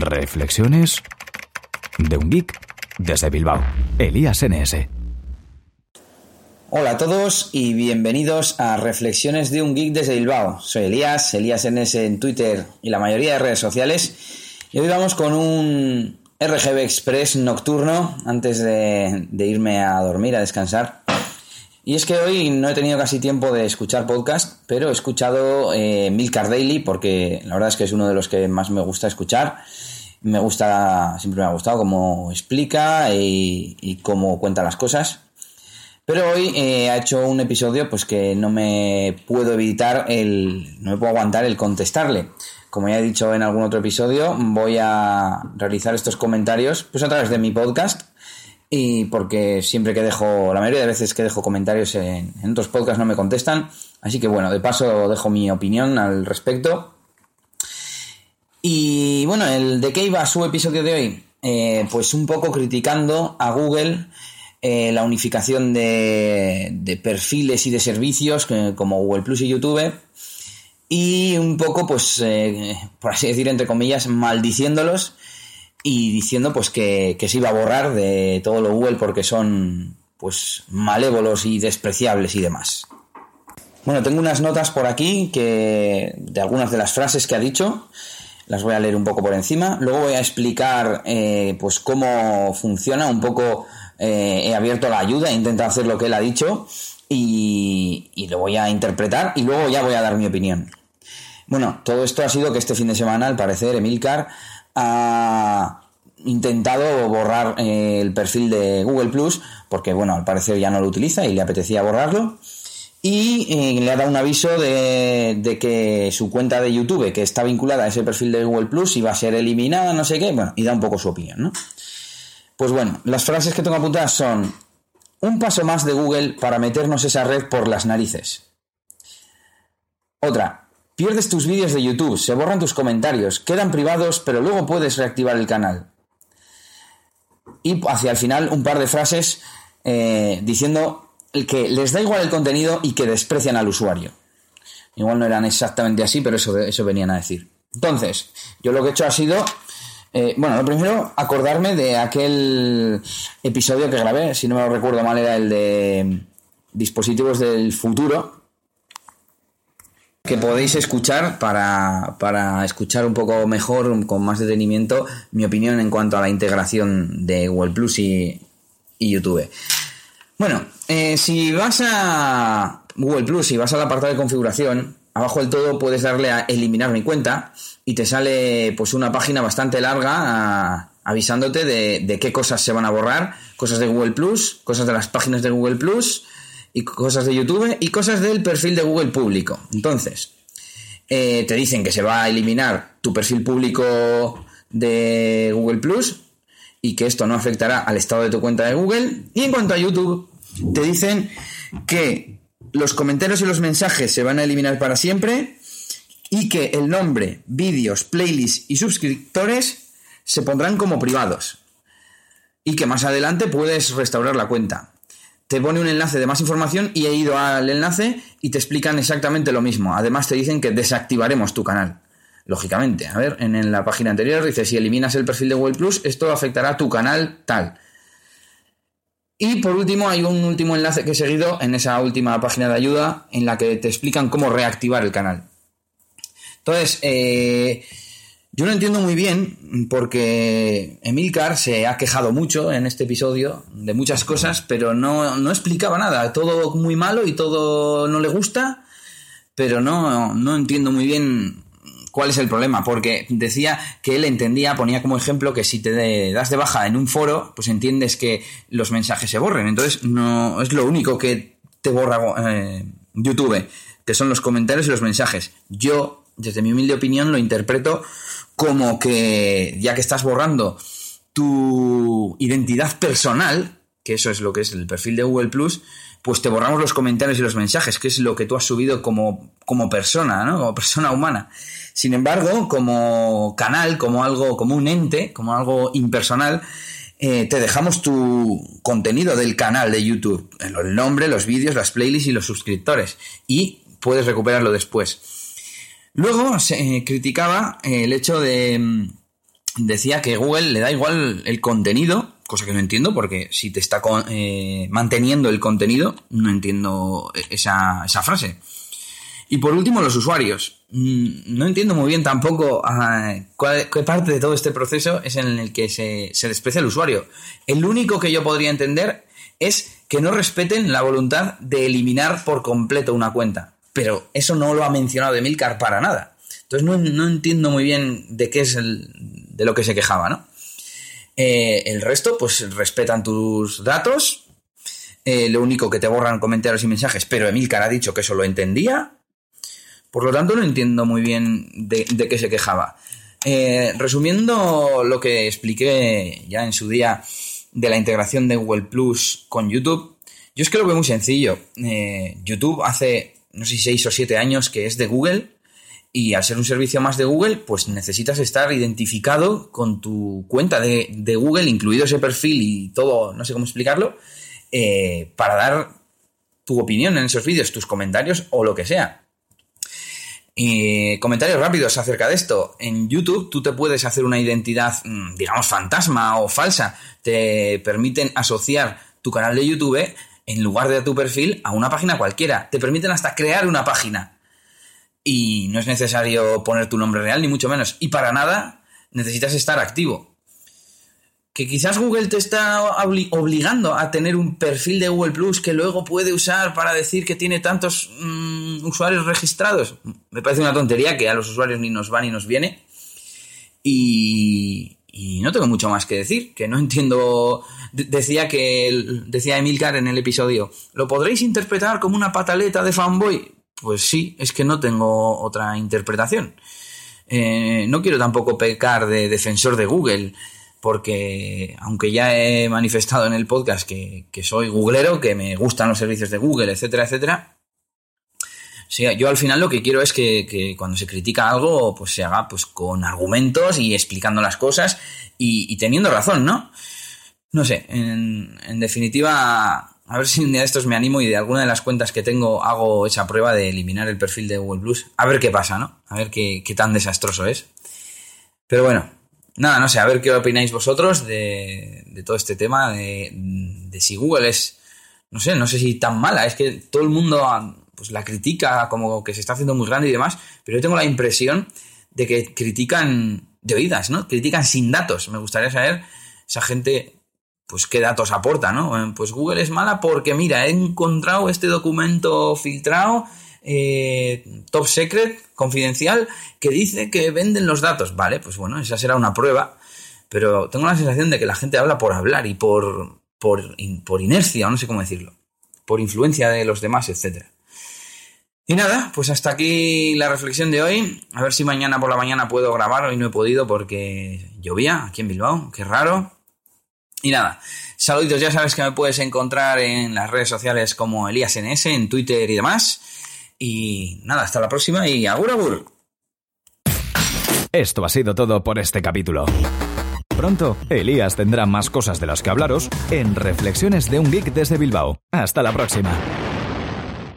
Reflexiones de un geek desde Bilbao. Elías NS. Hola a todos y bienvenidos a Reflexiones de un geek desde Bilbao. Soy Elías, Elías NS en Twitter y la mayoría de redes sociales. Y hoy vamos con un RGB Express nocturno antes de, irme a dormir, a descansar. Y es que hoy no he tenido casi tiempo de escuchar podcast, pero he escuchado eh, Milcar Daily porque la verdad es que es uno de los que más me gusta escuchar. Me gusta, siempre me ha gustado cómo explica y, cómo cuenta las cosas. Pero hoy eh, ha hecho un episodio pues que no me puedo evitar el, no me puedo aguantar el contestarle. Como ya he dicho en algún otro episodio, voy a realizar estos comentarios pues a través de mi podcast y porque siempre que dejo, la mayoría de veces que dejo comentarios en, otros podcasts no me contestan, así que bueno, de paso dejo mi opinión al respecto. Y bueno, el de qué iba su episodio de hoy, eh, pues un poco criticando a Google eh, la unificación de, de, perfiles y de servicios como Google Plus y YouTube y un poco, pues, eh, por así decir, entre comillas, maldiciéndolos y diciendo pues que, se iba a borrar de todo lo Google porque son pues malévolos y despreciables y demás. Bueno, tengo unas notas por aquí que de algunas de las frases que ha dicho, las voy a leer un poco por encima. Luego voy a explicar eh, pues cómo funciona un poco. Eh, he abierto la ayuda, he intentado hacer lo que él ha dicho y, y lo voy a interpretar y luego ya voy a dar mi opinión. Bueno, todo esto ha sido que este fin de semana, al parecer, Emilcar ha intentado borrar eh, el perfil de Google Plus, porque bueno, al parecer ya no lo utiliza y le apetecía borrarlo. Y eh, le ha dado un aviso de, que su cuenta de YouTube, que está vinculada a ese perfil de Google Plus, iba a ser eliminada, no sé qué, bueno, y da un poco su opinión, ¿no? Pues bueno, las frases que tengo apuntadas son un paso más de Google para meternos esa red por las narices. Otra, Pierdes tus vídeos de YouTube, se borran tus comentarios, quedan privados, pero luego puedes reactivar el canal. Y hacia el final un par de frases eh, diciendo que les da igual el contenido y que desprecian al usuario. Igual no eran exactamente así, pero eso, eso venían a decir. Entonces, yo lo que he hecho ha sido, eh, bueno, lo primero, acordarme de aquel episodio que grabé, si no me lo recuerdo mal, era el de dispositivos del futuro, que podéis escuchar para, escuchar un poco mejor, con más detenimiento, mi opinión en cuanto a la integración de Google Plus y, YouTube. Bueno, eh, si vas a Google Plus y vas al apartado de configuración, abajo del todo puedes darle a eliminar mi cuenta y te sale pues una página bastante larga avisándote de, de, qué cosas se van a borrar, cosas de Google Plus, cosas de las páginas de Google Plus, y cosas de YouTube y cosas del perfil de Google público. Entonces, eh, te dicen que se va a eliminar tu perfil público de Google Plus y que esto no afectará al estado de tu cuenta de Google. Y en cuanto a YouTube, te dicen que los comentarios y los mensajes se van a eliminar para siempre y que el nombre, vídeos, playlists y suscriptores se pondrán como privados. Y que más adelante puedes restaurar la cuenta te pone un enlace de más información y he ido al enlace y te explican exactamente lo mismo. Además te dicen que desactivaremos tu canal. Lógicamente, a ver, en, la página anterior dice si eliminas el perfil de Google Plus, esto afectará a tu canal tal. Y por último, hay un último enlace que he seguido en esa última página de ayuda en la que te explican cómo reactivar el canal. Entonces, eh, yo no entiendo muy bien porque Emilcar se ha quejado mucho en este episodio de muchas cosas, pero no, no explicaba nada. Todo muy malo y todo no le gusta, pero no, no entiendo muy bien cuál es el problema, porque decía que él entendía, ponía como ejemplo que si te das de baja en un foro, pues entiendes que los mensajes se borren. Entonces, no es lo único que te borra eh, YouTube, que son los comentarios y los mensajes. Yo, desde mi humilde opinión, lo interpreto como que ya que estás borrando tu identidad personal, que eso es lo que es el perfil de Google Plus, pues te borramos los comentarios y los mensajes, que es lo que tú has subido como, como persona, ¿no? Como persona humana. Sin embargo, como canal, como algo, como un ente, como algo impersonal, eh, te dejamos tu contenido del canal de YouTube, el nombre, los vídeos, las playlists y los suscriptores. Y puedes recuperarlo después. Luego se eh, criticaba eh, el hecho de, mm, decía que Google le da igual el contenido, cosa que no entiendo, porque si te está eh, manteniendo el contenido, no entiendo esa, frase. Y por último, los usuarios. Mm, no entiendo muy bien tampoco ah, qué parte de todo este proceso es en el que se, se desprecia el usuario. El único que yo podría entender es que no respeten la voluntad de eliminar por completo una cuenta. Pero eso no lo ha mencionado Emilcar para nada. Entonces no, entiendo muy bien de qué es de lo que se quejaba, ¿no? Eh, el resto, pues respetan tus datos. Eh, lo único que te borran comentarios y mensajes, pero Emilcar ha dicho que eso lo entendía. Por lo tanto, no entiendo muy bien de, qué se quejaba. Eh, resumiendo lo que expliqué ya en su día de la integración de Google Plus con YouTube, yo es que lo veo muy sencillo. YouTube hace, no sé si seis o siete años que es de Google y al ser un servicio más de Google, pues necesitas estar identificado con tu cuenta de, Google, incluido ese perfil y todo, no sé cómo explicarlo, eh, para dar tu opinión en esos vídeos, tus comentarios o lo que sea. Y comentarios rápidos acerca de esto. En YouTube tú te puedes hacer una identidad, mm, digamos, fantasma o falsa. Te permiten asociar tu canal de YouTube en lugar de tu perfil a una página cualquiera. Te permiten hasta crear una página y no es necesario poner tu nombre real, ni mucho menos. Y para nada necesitas estar activo. Que quizás Google te está obligando a tener un perfil de Google Plus que luego puede usar para decir que tiene tantos mm, usuarios registrados. Me parece una tontería que a los usuarios ni nos va ni nos viene. Y, y no tengo mucho más que decir, que no entiendo. Decía que decía Emilcar en el episodio, ¿lo podréis interpretar como una pataleta de fanboy? Pues sí, es que no tengo otra interpretación. Eh, no quiero tampoco pecar de defensor de Google, porque aunque ya he manifestado en el podcast que, soy googlero, que me gustan los servicios de Google, etcétera, etcétera, yo al final lo que quiero es que, cuando se critica algo, pues se haga pues con argumentos y explicando las cosas y, teniendo razón, ¿no? No sé, en, definitiva, a ver si un día de estos me animo y de alguna de las cuentas que tengo hago esa prueba de eliminar el perfil de Google Plus. A ver qué pasa, ¿no? A ver qué, tan desastroso es. Pero bueno, nada, no sé, a ver qué opináis vosotros de, todo este tema, de, de, si Google es, no sé, no sé si tan mala, es que todo el mundo pues, la critica como que se está haciendo muy grande y demás, pero yo tengo la impresión de que critican de oídas, ¿no? Critican sin datos. Me gustaría saber esa gente pues qué datos aporta, ¿no? Eh, pues Google es mala porque, mira, he encontrado este documento filtrado, eh, top secret, confidencial, que dice que venden los datos. Vale, pues bueno, esa será una prueba, pero tengo la sensación de que la gente habla por hablar y por, por, por inercia, o no sé cómo decirlo, por influencia de los demás, etcétera. Y nada, pues hasta aquí la reflexión de hoy. A ver si mañana por la mañana puedo grabar. Hoy no he podido porque llovía aquí en Bilbao. Qué raro. Y nada, saluditos, ya sabes que me puedes encontrar en las redes sociales como ElíasNS, en Twitter y demás. Y nada, hasta la próxima y agur agur. Esto ha sido todo por este capítulo. Pronto, Elías tendrá más cosas de las que hablaros en Reflexiones de un Geek desde Bilbao. Hasta la próxima.